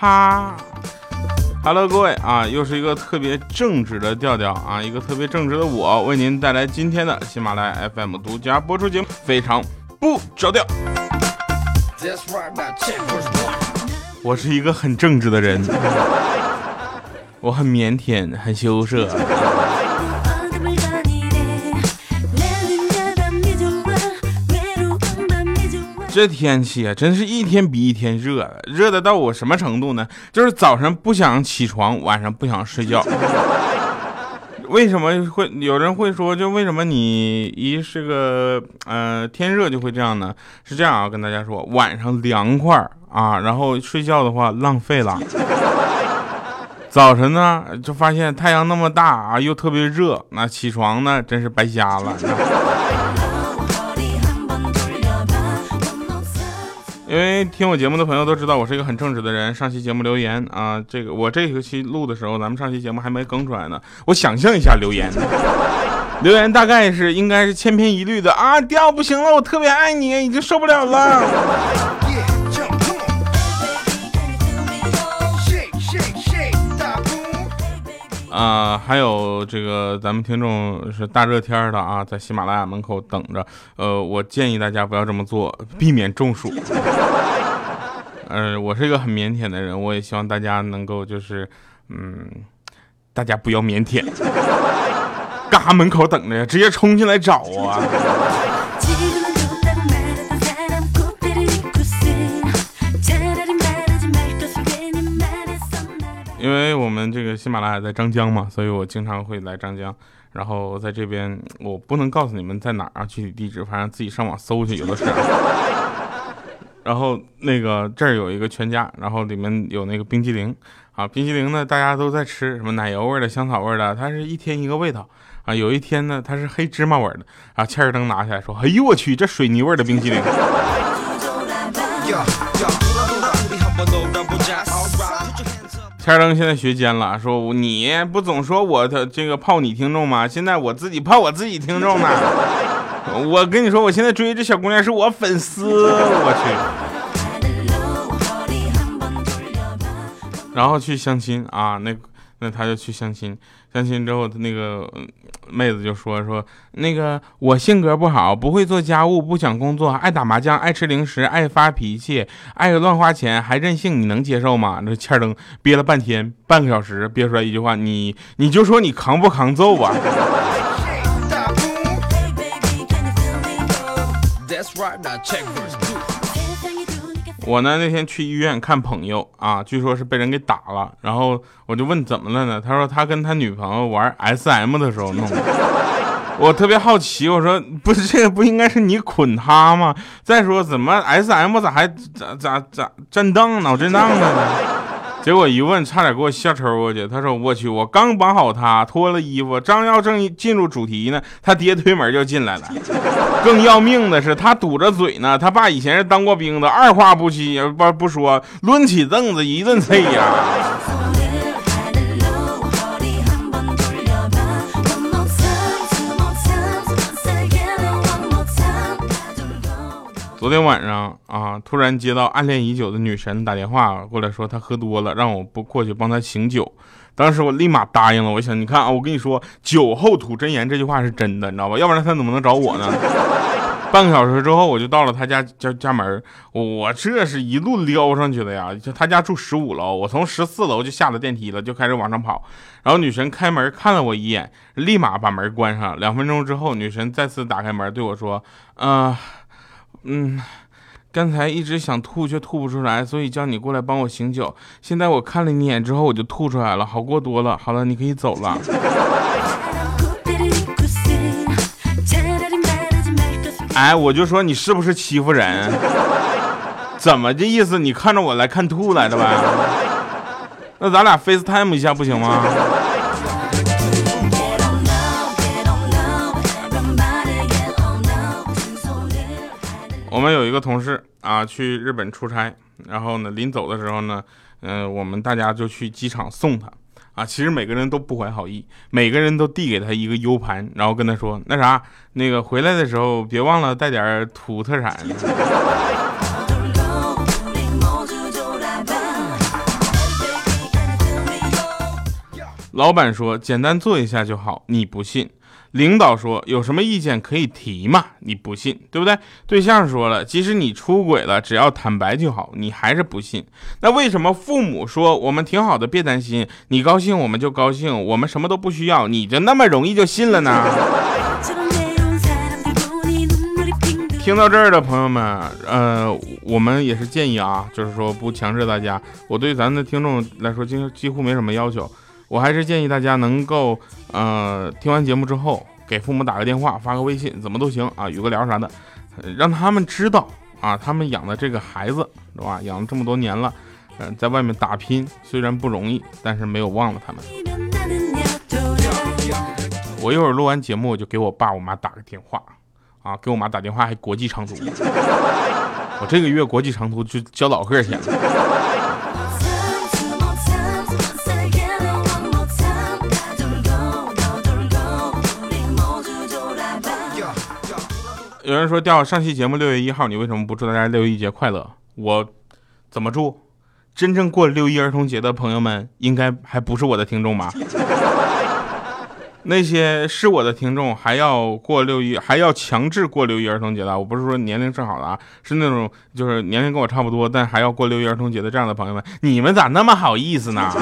哈。Hello，各位啊，又是一个特别正直的调调啊，一个特别正直的我，为您带来今天的喜马拉雅 FM 独家播出节目，非常不着调。我是一个很正直的人，我很腼腆，很羞涩。这天气啊，真是一天比一天热，热的到我什么程度呢？就是早上不想起床，晚上不想睡觉。为什么会有人会说，就为什么你一是个呃天热就会这样呢？是这样啊，跟大家说，晚上凉快啊，然后睡觉的话浪费了。早晨呢，就发现太阳那么大啊，又特别热，那起床呢，真是白瞎了。因为听我节目的朋友都知道，我是一个很正直的人。上期节目留言啊，这个我这学期录的时候，咱们上期节目还没更出来呢。我想象一下留言，留言大概是应该是千篇一律的啊，调不行了，我特别爱你，已经受不了了。啊，还有这个咱们听众是大热天的啊，在喜马拉雅门口等着。呃，我建议大家不要这么做，避免中暑。呃，我是一个很腼腆的人，我也希望大家能够就是，嗯，大家不要腼腆，干啥门口等着呀？直接冲进来找啊！因为我们这个喜马拉雅在张江嘛，所以我经常会来张江。然后在这边，我不能告诉你们在哪儿啊，具体地址，反正自己上网搜去，有的是。然后那个这儿有一个全家，然后里面有那个冰激凌啊，冰激凌呢大家都在吃，什么奶油味的、香草味的，它是一天一个味道啊。有一天呢，它是黑芝麻味的，然后切尔登拿起来说：“哎呦我去，这水泥味的冰激凌。”开灯现在学尖了，说你不总说我的这个泡你听众吗？现在我自己泡我自己听众呢。我跟你说，我现在追这小姑娘是我粉丝，我去。然后去相亲啊，那那他就去相亲，相亲之后他那个。妹子就说说那个我性格不好，不会做家务，不想工作，爱打麻将，爱吃零食，爱发脾气，爱乱花钱，还任性，你能接受吗？那欠灯憋了半天，半个小时憋出来一句话，你你就说你扛不扛揍吧。我呢那天去医院看朋友啊，据说是被人给打了，然后我就问怎么了呢？他说他跟他女朋友玩 SM 的时候弄的。我特别好奇，我说不是这个不应该是你捆他吗？再说怎么 SM 咋还咋咋咋震荡脑震荡了呢？结果一问，差点给我吓抽过去。他说：“我去，我刚绑好他，脱了衣服，正要正进入主题呢，他爹推门就进来了。更要命的是，他堵着嘴呢。他爸以前是当过兵的，二话不提不不说，抡起凳子一顿啐呀。”昨天晚上啊，突然接到暗恋已久的女神打电话过来，说她喝多了，让我不过去帮她醒酒。当时我立马答应了。我想，你看啊，我跟你说，酒后吐真言这句话是真的，你知道吧？要不然她怎么能找我呢？半个小时之后，我就到了她家家家门。我这是一路撩上去的呀！就她家住十五楼，我从十四楼就下了电梯了，就开始往上跑。然后女神开门看了我一眼，立马把门关上。两分钟之后，女神再次打开门对我说：“嗯。”嗯，刚才一直想吐却吐不出来，所以叫你过来帮我醒酒。现在我看了你一眼之后，我就吐出来了，好过多了。好了，你可以走了。哎，我就说你是不是欺负人？怎么这意思？你看着我来看吐来的呗？那咱俩 FaceTime 一下不行吗？我们有一个同事啊去日本出差，然后呢临走的时候呢，嗯，我们大家就去机场送他，啊，其实每个人都不怀好意，每个人都递给他一个 u 盘，然后跟他说那啥。那个回来的时候别忘了带点土特产。老板说简单做一下就好，你不信。领导说有什么意见可以提嘛，你不信，对不对？对象说了，即使你出轨了，只要坦白就好，你还是不信。那为什么父母说我们挺好的，别担心，你高兴我们就高兴，我们什么都不需要，你就那么容易就信了呢？听到这儿的朋友们，呃，我们也是建议啊，就是说不强制大家。我对咱的听众来说，几几乎没什么要求。我还是建议大家能够，呃，听完节目之后，给父母打个电话，发个微信，怎么都行啊，有个聊啥的，让他们知道啊，他们养的这个孩子，是吧？养了这么多年了，嗯，在外面打拼，虽然不容易，但是没有忘了他们。我一会儿录完节目，我就给我爸我妈打个电话，啊，给我妈打电话还国际长途，我这个月国际长途就交老贺钱了。有人说掉上期节目六月一号，你为什么不祝大家六一节快乐？我怎么祝？真正过六一儿童节的朋友们，应该还不是我的听众吧？那些是我的听众，还要过六一，还要强制过六一儿童节的，我不是说年龄正好的啊，是那种就是年龄跟我差不多，但还要过六一儿童节的这样的朋友们，你们咋那么好意思呢？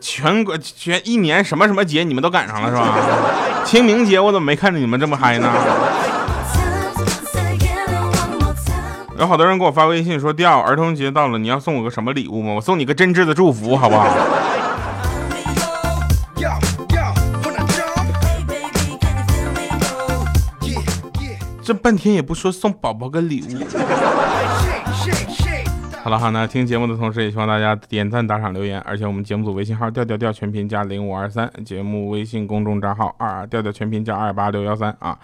全国全一年什么什么节你们都赶上了是吧？清明节我怎么没看着你们这么嗨呢？有好多人给我发微信说：“第二儿童节到了，你要送我个什么礼物吗？我送你个真挚的祝福，好不好？”这半天也不说送宝宝个礼物。好了好，那听节目的同时，也希望大家点赞、打赏、留言。而且我们节目组微信号调调调全拼加零五二三，节目微信公众账号二调调全拼加二八六幺三啊，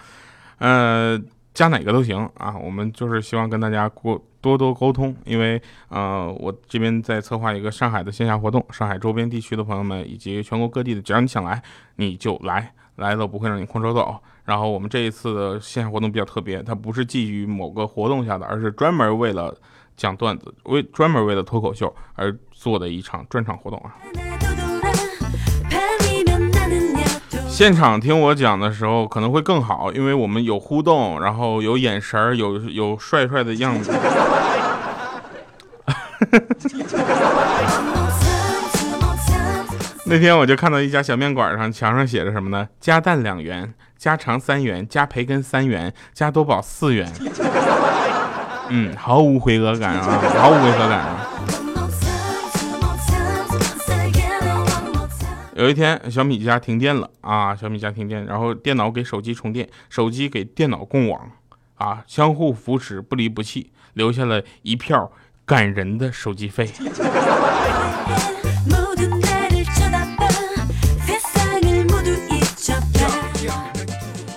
呃，加哪个都行啊。我们就是希望跟大家过多多沟通，因为呃，我这边在策划一个上海的线下活动，上海周边地区的朋友们以及全国各地的，只要你想来，你就来，来了不会让你空手走。然后我们这一次的线下活动比较特别，它不是基于某个活动下的，而是专门为了。讲段子为专门为了脱口秀而做的一场专场活动啊！现场听我讲的时候可能会更好，因为我们有互动，然后有眼神儿，有有帅帅的样子。那天我就看到一家小面馆上墙上写着什么呢？加蛋两元，加肠三元，加培根三元，加多宝四元。嗯，毫无回合感啊，毫无违和感啊。有一天，小米家停电了啊，小米家停电，然后电脑给手机充电，手机给电脑供网，啊，相互扶持，不离不弃，留下了一票感人的手机费。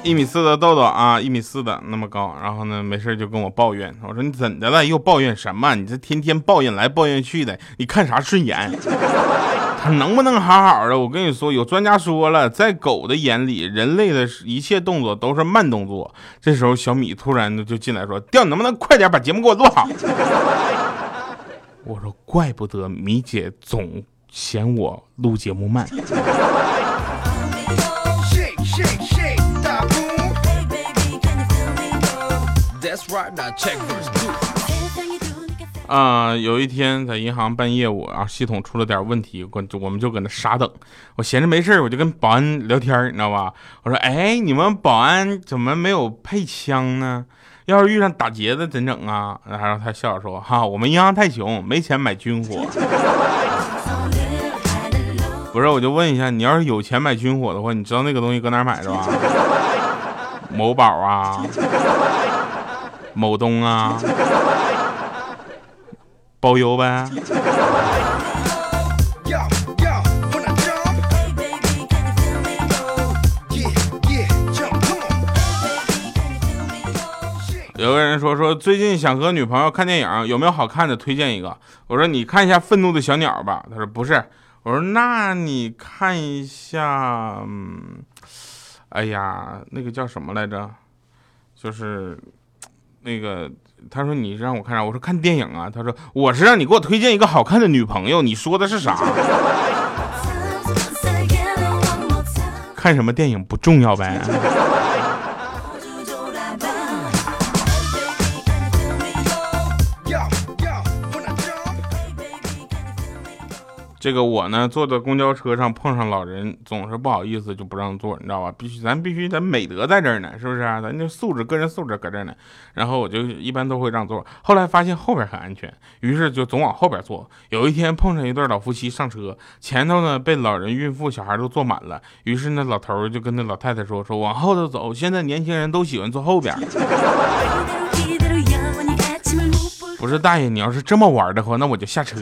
一米四的豆豆啊，一米四的那么高，然后呢，没事就跟我抱怨。我说你怎的了？又抱怨什么？你这天天抱怨来抱怨去的，你看啥顺眼？他能不能好好的？我跟你说，有专家说了，在狗的眼里，人类的一切动作都是慢动作。这时候小米突然的就进来说：“调，你能不能快点把节目给我录好？” 我说：“怪不得米姐总嫌我录节目慢。”啊，有一天在银行办业务啊，系统出了点问题，我我们就搁那傻等。我闲着没事我就跟保安聊天你知道吧？我说，哎，你们保安怎么没有配枪呢？要是遇上打劫的怎整啊？然后他笑着说，哈，我们银行太穷，没钱买军火。不是，我就问一下，你要是有钱买军火的话，你知道那个东西搁哪买是吧？某宝啊。某东啊，包邮呗。有个人说说最近想和女朋友看电影，有没有好看的推荐一个？我说你看一下《愤怒的小鸟》吧。他说不是。我说那你看一下，嗯，哎呀，那个叫什么来着？就是。那个他说你让我看啥？我说看电影啊。他说我是让你给我推荐一个好看的女朋友，你说的是啥？看什么电影不重要呗。这个我呢，坐在公交车上碰上老人，总是不好意思就不让座，你知道吧？必须咱必须咱美德在这儿呢，是不是啊？咱这素质，个人素质搁这儿呢。然后我就一般都会让座。后来发现后边很安全，于是就总往后边坐。有一天碰上一对老夫妻上车，前头呢被老人、孕妇、小孩都坐满了。于是那老头就跟那老太太说：“说往后头走，现在年轻人都喜欢坐后边。”不是大爷，你要是这么玩的话，那我就下车。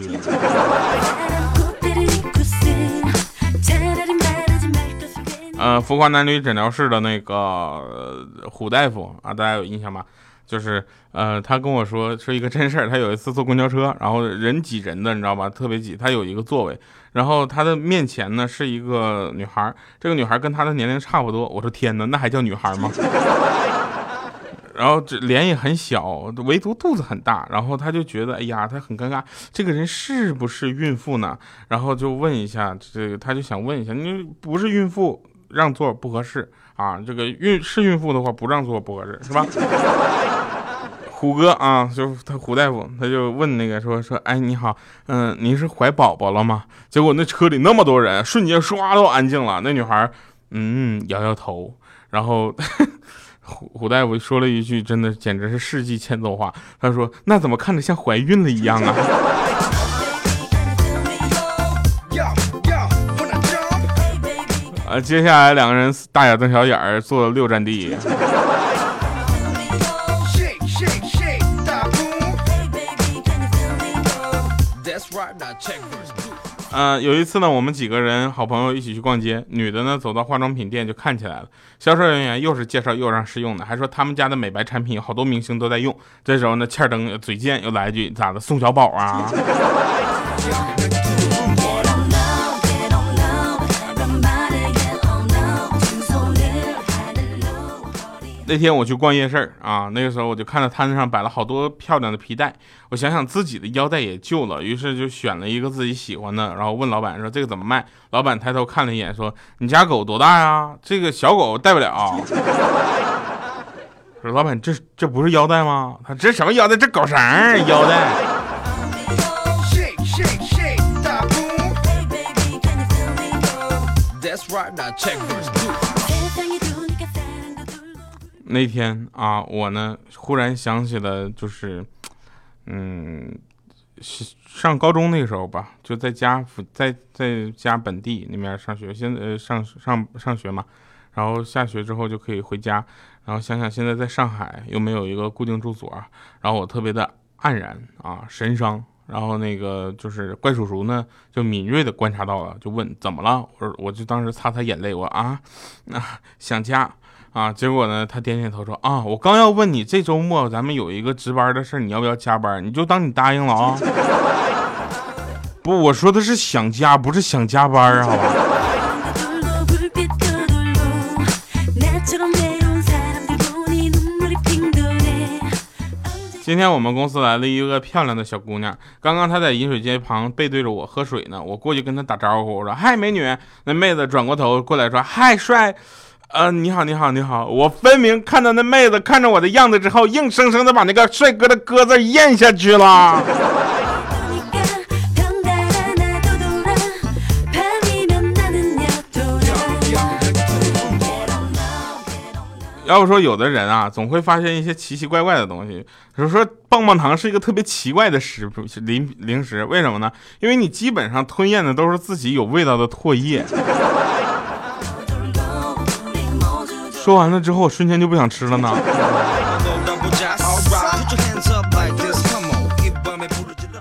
呃，浮夸男女诊疗室的那个虎大夫啊，大家有印象吗？就是呃，他跟我说是一个真事儿。他有一次坐公交车，然后人挤人的，你知道吧？特别挤。他有一个座位，然后他的面前呢是一个女孩，这个女孩跟他的年龄差不多。我说天哪，那还叫女孩吗？然后这脸也很小，唯独肚子很大。然后他就觉得，哎呀，他很尴尬，这个人是不是孕妇呢？然后就问一下，这个他就想问一下，你不是孕妇。让座不合适啊！这个孕是孕妇的话，不让座不合适，是吧？虎哥啊，就他虎大夫，他就问那个说说，哎，你好，嗯，您是怀宝宝了吗？结果那车里那么多人，瞬间唰都安静了。那女孩，嗯，摇摇头，然后 虎虎大夫说了一句，真的简直是世纪欠揍话。他说，那怎么看着像怀孕了一样啊？接下来两个人大眼瞪小眼儿，坐六站地。嗯，有一次呢，我们几个人好朋友一起去逛街，女的呢走到化妆品店就看起来了，销售人员又是介绍又让试用的，还说他们家的美白产品好多明星都在用。这时候呢，欠灯嘴贱又来一句：咋的，宋小宝啊？那天我去逛夜市啊，那个时候我就看到摊子上摆了好多漂亮的皮带，我想想自己的腰带也旧了，于是就选了一个自己喜欢的，然后问老板说这个怎么卖？老板抬头看了一眼说：“你家狗多大呀？这个小狗带不了。”说老板这这不是腰带吗？他这什么腰带？这狗绳腰带。那天啊，我呢忽然想起了，就是，嗯，上高中那个时候吧，就在家在在家本地那边上学，现在上上上学嘛，然后下学之后就可以回家，然后想想现在在上海又没有一个固定住所，然后我特别的黯然啊神伤，然后那个就是怪叔叔呢就敏锐的观察到了，就问怎么了，我说我就当时擦擦眼泪，我啊啊想家。啊，结果呢？他点点头说：“啊，我刚要问你，这周末咱们有一个值班的事你要不要加班？你就当你答应了啊。不，我说的是想加，不是想加班，好吧？”今天我们公司来了一个漂亮的小姑娘，刚刚她在饮水机旁背对着我喝水呢。我过去跟她打招呼，我说：“嗨，美女。”那妹子转过头过来说：“嗨，帅。”呃，你好，你好，你好！我分明看到那妹子看着我的样子之后，硬生生的把那个帅哥的“哥”字咽下去了。要不说有的人啊，总会发现一些奇奇怪怪的东西。比如说，棒棒糖是一个特别奇怪的食零零食，为什么呢？因为你基本上吞咽的都是自己有味道的唾液。说完了之后，瞬间就不想吃了呢。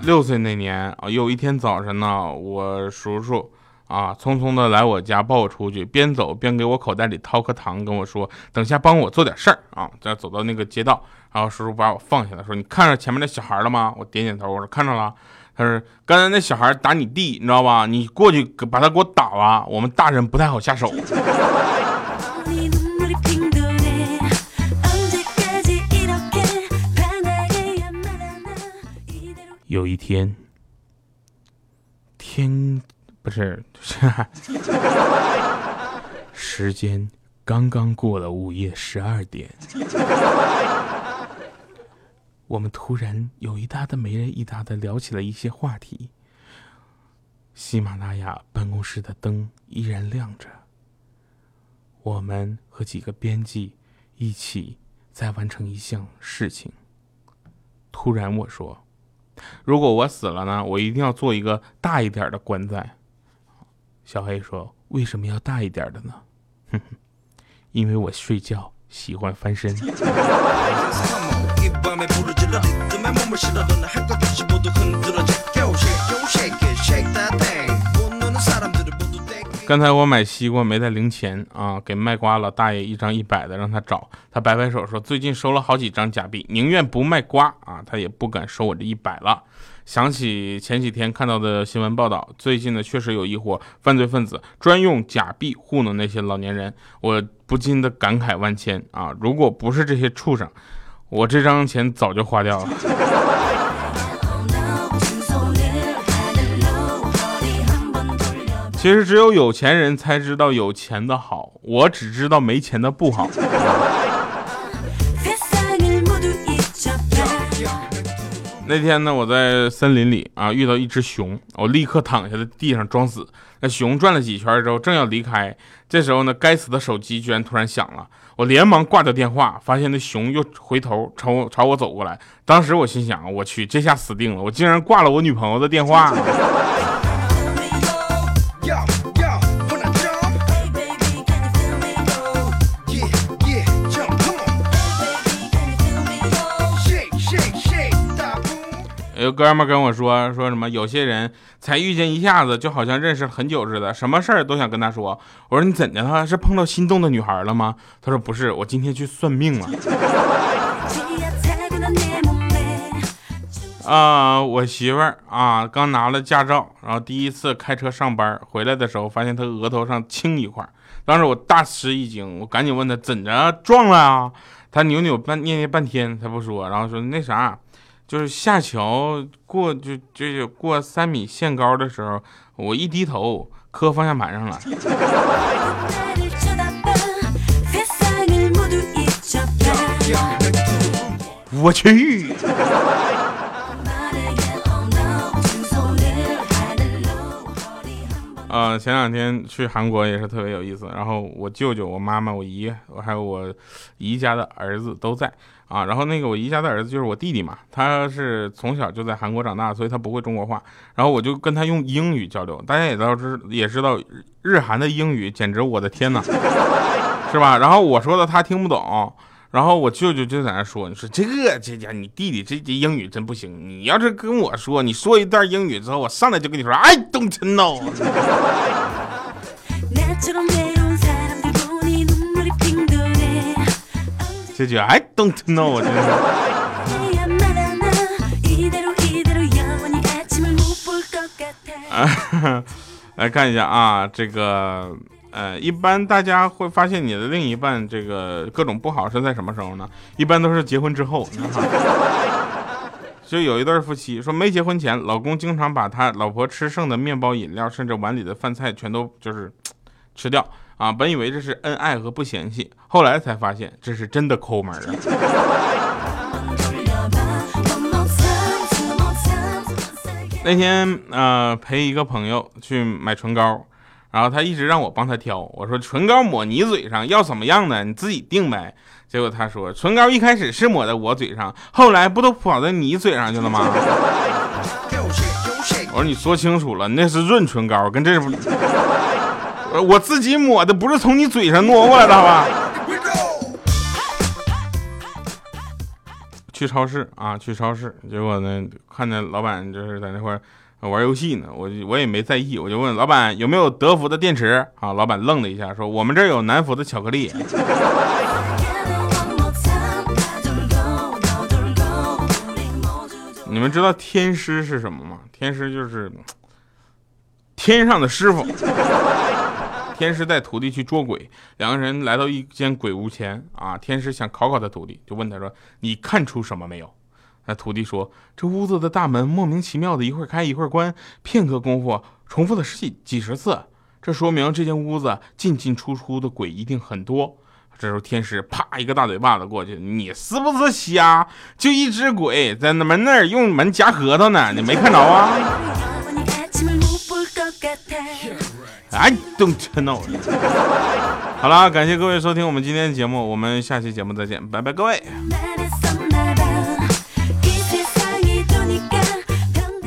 六岁那年啊，有一天早晨呢，我叔叔啊匆匆的来我家抱我出去，边走边给我口袋里掏颗糖，跟我说：“等下帮我做点事儿啊。”再走到那个街道，然后叔叔把我放下来说：“你看着前面那小孩了吗？”我点点头，我说：“看着了。”他说：“刚才那小孩打你弟，你知道吧？你过去把他给我打了，我们大人不太好下手。”有一天，天不是是 时间刚刚过了午夜十二点，我们突然有一搭的没人一搭的聊起了一些话题。喜马拉雅办公室的灯依然亮着，我们和几个编辑一起在完成一项事情。突然我说：“如果我死了呢？我一定要做一个大一点的棺材。”小黑说：“为什么要大一点的呢？”哼哼，因为我睡觉喜欢翻身。刚才我买西瓜没带零钱啊，给卖瓜老大爷一张一百的，让他找。他摆摆手说：“最近收了好几张假币，宁愿不卖瓜啊，他也不敢收我这一百了。”想起前几天看到的新闻报道，最近呢确实有一伙犯罪分子专用假币糊弄那些老年人，我不禁的感慨万千啊！如果不是这些畜生，我这张钱早就花掉了。其实只有有钱人才知道有钱的好，我只知道没钱的不好。那天呢，我在森林里啊遇到一只熊，我立刻躺下在地上装死。那熊转了几圈之后，正要离开，这时候呢，该死的手机居然突然响了，我连忙挂掉电话，发现那熊又回头朝我朝我走过来。当时我心想，我去，这下死定了，我竟然挂了我女朋友的电话。有哥们跟我说说什么，有些人才遇见一下子，就好像认识很久似的，什么事儿都想跟他说。我说你怎的了？是碰到心动的女孩了吗？他说不是，我今天去算命了。啊，我媳妇儿啊，刚拿了驾照，然后第一次开车上班，回来的时候发现她额头上青一块，当时我大吃一惊，我赶紧问她怎着撞了啊？她扭扭半念念半天，她不说，然后说那啥。就是下桥过就就是过三米限高的时候，我一低头磕方向盘上了。我去！前两天去韩国也是特别有意思，然后我舅舅、我妈妈、我姨，我还有我姨家的儿子都在。啊，然后那个我姨家的儿子就是我弟弟嘛，他是从小就在韩国长大，所以他不会中国话，然后我就跟他用英语交流。大家也都知也知道，日韩的英语简直我的天呐，是吧？然后我说的他听不懂，然后我舅舅就在那说：“你说这个这家你弟弟这这英语真不行，你要是跟我说，你说一段英语之后，我上来就跟你说，I don't know。”这句 I don't know，我真的。啊，来看一下啊，这个呃，一般大家会发现你的另一半这个各种不好是在什么时候呢？一般都是结婚之后。就有一对夫妻说，没结婚前，老公经常把他老婆吃剩的面包、饮料，甚至碗里的饭菜全都就是吃掉。啊，本以为这是恩爱和不嫌弃，后来才发现这是真的抠门啊。那天呃陪一个朋友去买唇膏，然后他一直让我帮他挑，我说唇膏抹你嘴上要什么样的你自己定呗。结果他说唇膏一开始是抹在我嘴上，后来不都跑在你嘴上去了吗？我说你说清楚了，那是润唇膏，跟这不。我自己抹的，不是从你嘴上挪过来的，好吧？去超市啊，去超市，结果呢，看见老板就是在那块玩游戏呢，我我也没在意，我就问老板有没有德芙的电池啊？老板愣了一下，说我们这有南孚的巧克力。你们知道天师是什么吗？天师就是天上的师傅。天师带徒弟去捉鬼，两个人来到一间鬼屋前啊。天师想考考他徒弟，就问他说：“你看出什么没有？”那徒弟说：“这屋子的大门莫名其妙的一会儿开一会儿关，片刻功夫重复了十几几十次。这说明这间屋子进进出出的鬼一定很多。这时候天使啪一个大嘴巴子过去，你是不是瞎？就一只鬼在那门那儿用门夹核桃呢，你没看着啊？I don't know。好了，感谢各位收听我们今天的节目，我们下期节目再见，拜拜，各位。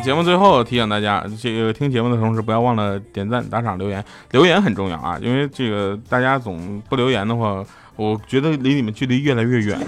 节目最后提醒大家，这个听节目的同时不要忘了点赞、打赏、留言，留言很重要啊！因为这个大家总不留言的话，我觉得离你们距离越来越远。